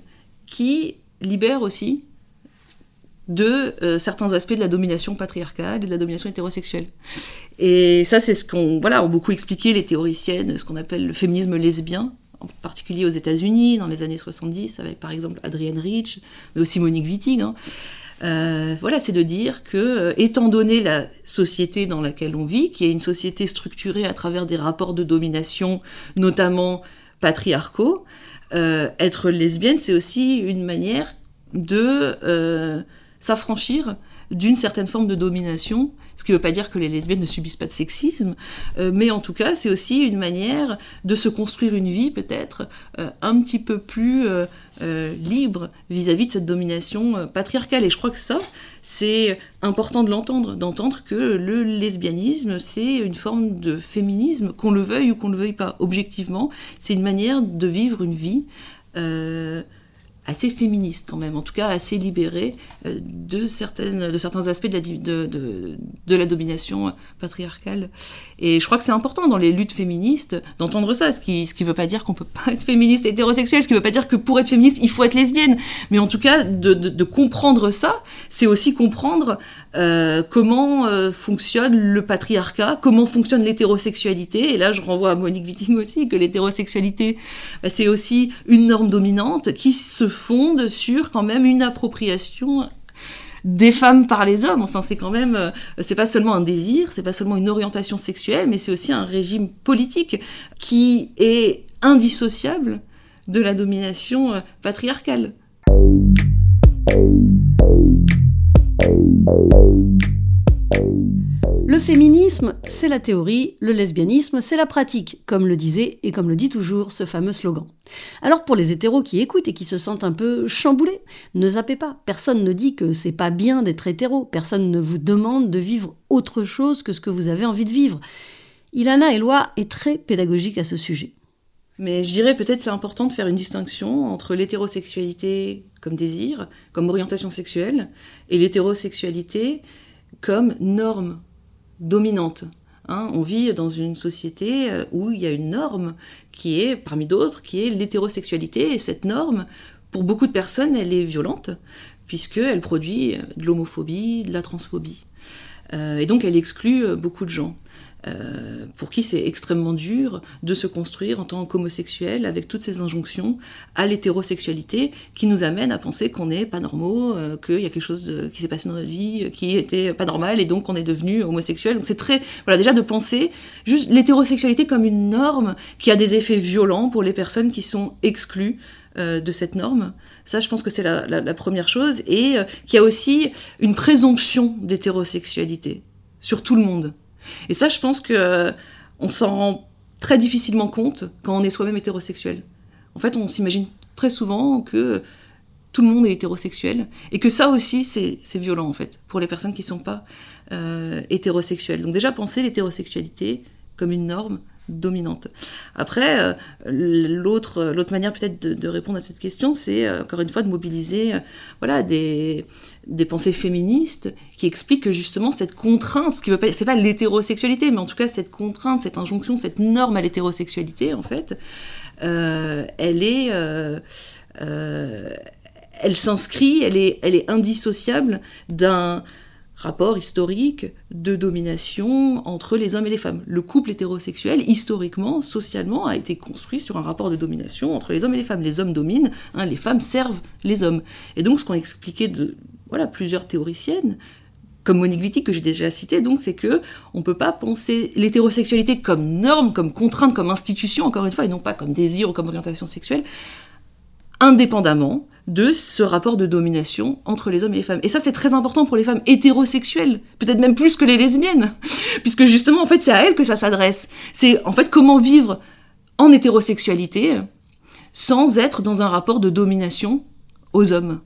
qui libère aussi de euh, certains aspects de la domination patriarcale et de la domination hétérosexuelle. Et ça, c'est ce qu'on voilà, ont beaucoup expliqué les théoriciennes, ce qu'on appelle le féminisme lesbien, en particulier aux États-Unis dans les années 70, avec par exemple Adrienne Rich, mais aussi Monique Wittig. Hein. Euh, voilà, c'est de dire que, euh, étant donné la société dans laquelle on vit, qui est une société structurée à travers des rapports de domination, notamment patriarcaux, être lesbienne, c'est aussi une manière de s'affranchir d'une certaine forme de domination, ce qui ne veut pas dire que les lesbiennes ne subissent pas de sexisme, euh, mais en tout cas c'est aussi une manière de se construire une vie peut-être euh, un petit peu plus euh, libre vis-à-vis de cette domination patriarcale. Et je crois que ça, c'est important de l'entendre, d'entendre que le lesbianisme, c'est une forme de féminisme, qu'on le veuille ou qu'on ne le veuille pas. Objectivement, c'est une manière de vivre une vie assez féministe quand même, en tout cas assez libérée euh, de, certaines, de certains aspects de la, de, de, de la domination patriarcale. Et je crois que c'est important dans les luttes féministes d'entendre ça, ce qui ne ce qui veut pas dire qu'on peut pas être féministe hétérosexuel, ce qui veut pas dire que pour être féministe, il faut être lesbienne. Mais en tout cas, de, de comprendre ça, c'est aussi comprendre euh, comment euh, fonctionne le patriarcat, comment fonctionne l'hétérosexualité. Et là, je renvoie à Monique Witting aussi, que l'hétérosexualité, bah, c'est aussi une norme dominante qui se fonde sur quand même une appropriation des femmes par les hommes. Enfin, c'est quand même, euh, c'est pas seulement un désir, c'est pas seulement une orientation sexuelle, mais c'est aussi un régime politique qui est indissociable de la domination euh, patriarcale.
Le féminisme, c'est la théorie, le lesbianisme, c'est la pratique, comme le disait et comme le dit toujours ce fameux slogan. Alors pour les hétéros qui écoutent et qui se sentent un peu chamboulés, ne zappez pas. Personne ne dit que c'est pas bien d'être hétéro. Personne ne vous demande de vivre autre chose que ce que vous avez envie de vivre. Ilana Eloi est très pédagogique à ce sujet.
Mais je dirais peut-être c'est important de faire une distinction entre l'hétérosexualité comme désir, comme orientation sexuelle, et l'hétérosexualité comme norme dominante. Hein. on vit dans une société euh, où il y a une norme qui est, parmi d'autres, qui est l'hétérosexualité. Et cette norme, pour beaucoup de personnes, elle est violente, puisqu'elle produit de l'homophobie, de la transphobie. Euh, et donc elle exclut euh, beaucoup de gens. Euh, pour qui c'est extrêmement dur de se construire en tant qu'homosexuel avec toutes ces injonctions à l'hétérosexualité qui nous amènent à penser qu'on n'est pas normaux, euh, qu'il y a quelque chose qui s'est passé dans notre vie euh, qui était pas normal et donc on est devenu homosexuel. Donc c'est très, voilà, déjà de penser juste l'hétérosexualité comme une norme qui a des effets violents pour les personnes qui sont exclues de cette norme. Ça, je pense que c'est la, la, première chose. Et qui a aussi une présomption d'hétérosexualité sur tout le monde. Et ça, je pense que euh, on s'en rend très difficilement compte quand on est soi-même hétérosexuel. En fait, on s'imagine très souvent que tout le monde est hétérosexuel et que ça aussi, c'est violent en fait pour les personnes qui ne sont pas euh, hétérosexuelles. Donc déjà, penser l'hétérosexualité comme une norme, dominante. Après, euh, l'autre, l'autre manière peut-être de, répondre à cette question, c'est euh, encore une fois de mobiliser euh, voilà, des, pensées féministes qui expliquent que justement cette contrainte, ce qui veut pas, c'est pas l'hétérosexualité, mais en tout cas cette contrainte, cette injonction, cette norme à l'hétérosexualité, en fait, elle est, elle s'inscrit, elle est, elle est indissociable d'un rapport historique de domination entre les hommes et les femmes. Le couple hétérosexuel, historiquement, socialement, a été construit sur un rapport de domination entre les hommes et les femmes. Les hommes dominent, hein, les femmes servent les hommes. Et donc, ce qu'ont expliqué de voilà plusieurs théoriciennes, comme Monique Wittig que j'ai déjà cité, donc c'est que on peut pas penser l'hétérosexualité comme norme, comme contrainte, comme institution, encore une fois, et non pas comme désir ou comme orientation sexuelle, indépendamment de ce rapport de domination entre les hommes et les femmes. Et ça, c'est très important pour les femmes hétérosexuelles, peut-être même plus que les lesbiennes, puisque justement, en fait, c'est à elles que ça s'adresse. C'est en fait comment vivre en hétérosexualité sans être dans un rapport de domination aux hommes.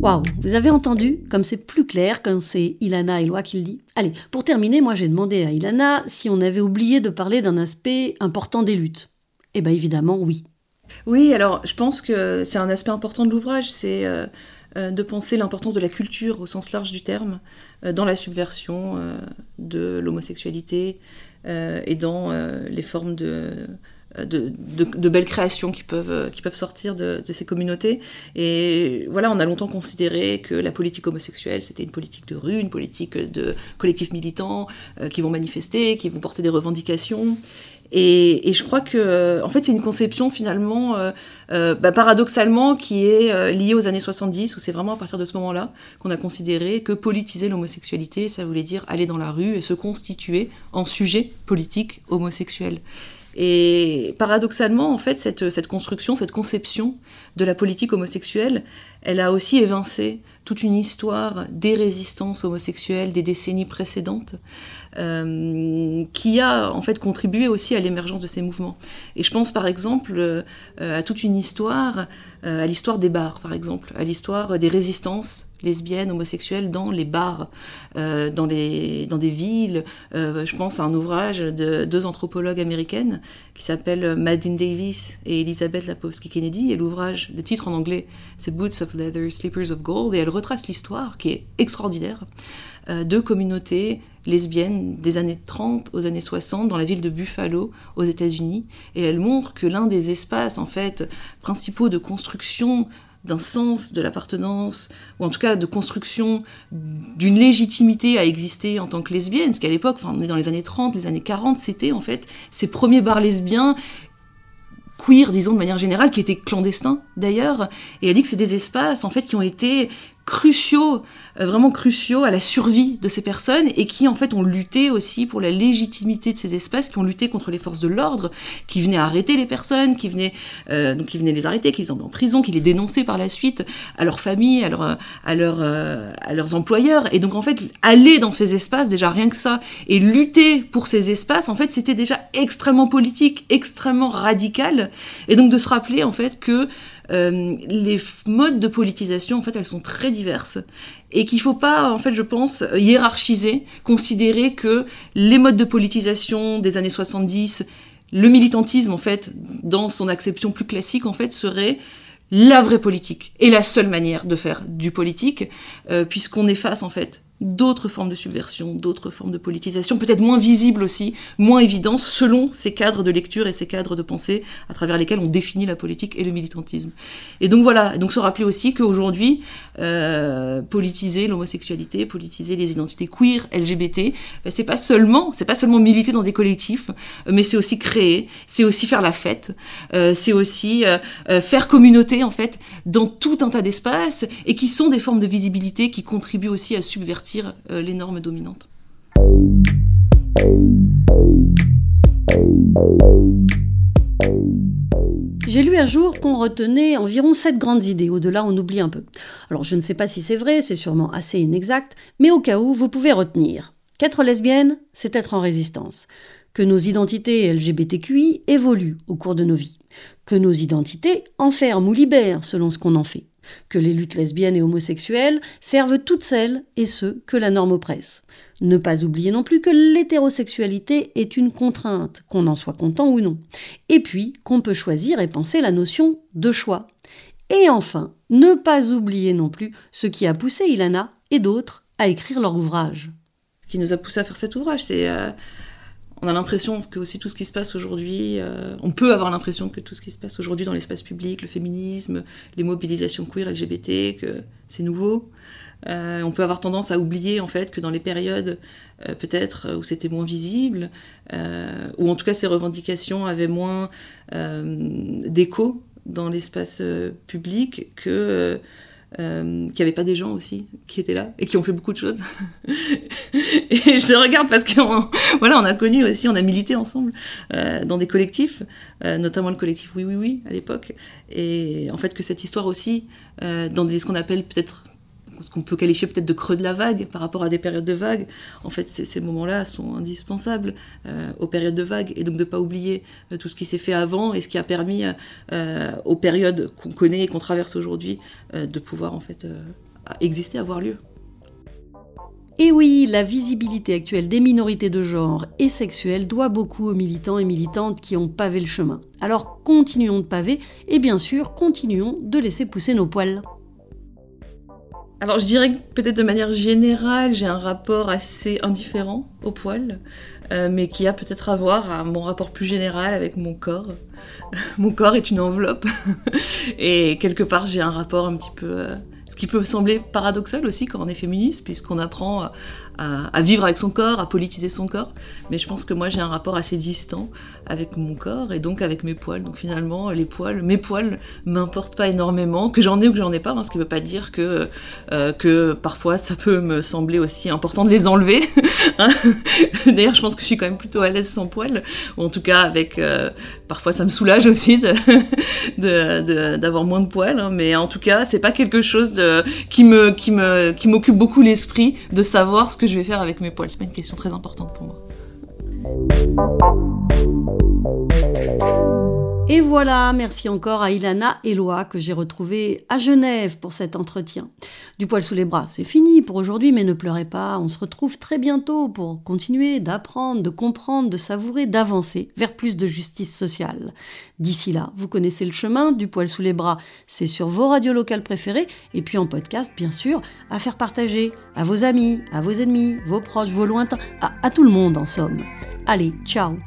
Waouh, vous avez entendu comme c'est plus clair quand c'est Ilana Eloi qui le dit. Allez, pour terminer, moi j'ai demandé à Ilana si on avait oublié de parler d'un aspect important des luttes. Eh bien évidemment, oui.
Oui, alors je pense que c'est un aspect important de l'ouvrage, c'est euh, euh, de penser l'importance de la culture au sens large du terme euh, dans la subversion de l'homosexualité et dans les formes de euh, de, belles créations qui peuvent, euh, sortir de, ces communautés. Et voilà, on a longtemps considéré que la politique homosexuelle, c'était une politique de rue, une politique de collectifs militants euh, qui vont manifester, qui vont porter des revendications. Et, je crois que, en fait, c'est une conception finalement, bah, paradoxalement, qui est liée aux années 70, où c'est vraiment à partir de ce moment-là qu'on a considéré que politiser l'homosexualité, ça voulait dire aller dans la rue et se constituer en sujet politique homosexuel. Et paradoxalement, en fait, cette, cette, construction, cette conception de la politique homosexuelle, elle a aussi évincé toute une histoire des résistances homosexuelles des décennies précédentes, euh, qui a en fait contribué aussi à l'émergence de ces mouvements. Et je pense par exemple euh, à toute une histoire, euh, à l'histoire des bars par exemple, à l'histoire des résistances lesbiennes, homosexuelles dans les bars, dans, les, dans des villes. je pense à un ouvrage de deux anthropologues américaines qui s'appellent Madeleine Davis et Elizabeth Lapowski Kennedy. Et l'ouvrage, le titre en anglais, c'est Boots of Leather, Slippers of Gold. Et elle retrace l'histoire qui est extraordinaire de communautés lesbienne des années 30 aux années 60 dans la ville de Buffalo aux États-Unis et elle montre que l'un des espaces en fait principaux de construction d'un sens de l'appartenance, ou en tout cas de construction d'une légitimité à exister en tant que lesbienne, ce qu'à l'époque, enfin on est dans les années 30, les années 40, c'était en fait ces premiers bars lesbiens queer, disons de manière générale, qui étaient clandestins d'ailleurs, et elle dit que c'est des espaces en fait qui ont été cruciaux, euh, vraiment cruciaux à la survie de ces personnes et qui en fait ont lutté aussi pour la légitimité de ces espaces, qui ont lutté contre les forces de l'ordre, qui venaient arrêter les personnes, qui venaient euh, donc qui venaient les arrêter, qui les envoyaient en prison, qui les dénonçaient par la suite à leurs familles, à, leur, à, leur, euh, à leurs employeurs. Et donc en fait aller dans ces espaces déjà rien que ça et lutter pour ces espaces en fait c'était déjà extrêmement politique, extrêmement radical. Et donc de se rappeler en fait que euh, les modes de politisation, en fait, elles sont très diverses. Et qu'il ne faut pas, en fait, je pense, hiérarchiser, considérer que les modes de politisation des années 70, le militantisme, en fait, dans son acception plus classique, en fait, serait la vraie politique. Et la seule manière de faire du politique, euh, puisqu'on efface, en fait, d'autres formes de subversion, d'autres formes de politisation, peut-être moins visibles aussi, moins évidentes, selon ces cadres de lecture et ces cadres de pensée à travers lesquels on définit la politique et le militantisme. Et donc voilà, donc se rappeler aussi qu'aujourd'hui, euh, politiser l'homosexualité, politiser les identités queer, LGBT, ben c'est pas seulement, c'est pas seulement militer dans des collectifs, mais c'est aussi créer, c'est aussi faire la fête, euh, c'est aussi euh, euh, faire communauté en fait dans tout un tas d'espaces et qui sont des formes de visibilité qui contribuent aussi à subvertir euh, les normes dominantes.
J'ai lu un jour qu'on retenait environ sept grandes idées, au-delà on oublie un peu. Alors je ne sais pas si c'est vrai, c'est sûrement assez inexact, mais au cas où, vous pouvez retenir. Qu'être lesbienne, c'est être en résistance, que nos identités LGBTQI évoluent au cours de nos vies, que nos identités enferment ou libèrent selon ce qu'on en fait, que les luttes lesbiennes et homosexuelles servent toutes celles et ceux que la norme oppresse. Ne pas oublier non plus que l'hétérosexualité est une contrainte, qu'on en soit content ou non. Et puis qu'on peut choisir et penser la notion de choix. Et enfin, ne pas oublier non plus ce qui a poussé Ilana et d'autres à écrire leur ouvrage.
Ce qui nous a poussé à faire cet ouvrage, c'est euh, on a l'impression que aussi tout ce qui se passe aujourd'hui, euh, on peut avoir l'impression que tout ce qui se passe aujourd'hui dans l'espace public, le féminisme, les mobilisations queer, LGBT, que c'est nouveau. Euh, on peut avoir tendance à oublier en fait que dans les périodes euh, peut-être où c'était moins visible, ou en tout cas ces revendications avaient moins d'écho dans l'espace public, que euh, qu'il n'y avait pas des gens aussi qui étaient là et qui ont fait beaucoup de choses. et je les regarde parce qu'on voilà, on a connu aussi, on a milité ensemble euh, dans des collectifs, euh, notamment le collectif Oui Oui Oui à l'époque. Et en fait que cette histoire aussi, dans des, ce qu'on appelle peut-être ce qu'on peut qualifier peut-être de creux de la vague par rapport à des périodes de vague. En fait, ces, moments-là sont indispensables euh, aux périodes de vague et donc de ne pas oublier euh, tout ce qui s'est fait avant et ce qui a permis euh, aux périodes qu'on connaît et qu'on traverse aujourd'hui de pouvoir en fait exister, avoir lieu.
Et oui, la visibilité actuelle des minorités de genre et sexuelles doit beaucoup aux militants et militantes qui ont pavé le chemin. Alors continuons de paver et bien sûr continuons de laisser pousser nos poils.
Alors je dirais que peut-être de manière générale, j'ai un rapport assez indifférent au poil, euh, mais qui a peut-être à voir à mon rapport plus général avec mon corps. mon corps est une enveloppe, et quelque part j'ai un rapport un petit peu... Euh, ce qui peut sembler paradoxal aussi quand on est féministe, puisqu'on apprend à, vivre avec son corps, à politiser son corps. Mais je pense que moi j'ai un rapport assez distant avec mon corps et donc avec mes poils. Donc finalement, les poils, mes poils m'importent pas énormément, que j'en ai ou que j'en ai pas, hein, ce qui veut pas dire que, euh, que parfois ça peut me sembler aussi important de les enlever. Hein. D'ailleurs, je pense que je suis quand même plutôt à l'aise sans poils, ou en tout cas avec. Euh, parfois ça me soulage aussi d'avoir moins de poils, hein. mais en tout cas, c'est pas quelque chose qui me qui me qui m'occupe beaucoup l'esprit de savoir ce que je vais faire avec mes poils. C'est pas une question très importante pour moi.
Et voilà, merci encore à Ilana Eloi que j'ai retrouvée à Genève pour cet entretien. Du poil sous les bras, c'est fini pour aujourd'hui, mais ne pleurez pas, on se retrouve très bientôt pour continuer d'apprendre, de comprendre, de savourer, d'avancer vers plus de justice sociale. D'ici là, vous connaissez le chemin, du poil sous les bras, c'est sur vos radios locales préférées, et puis en podcast, bien sûr, à faire partager à vos amis, à vos ennemis, vos proches, vos lointains, à, à tout le monde en somme. Allez, ciao.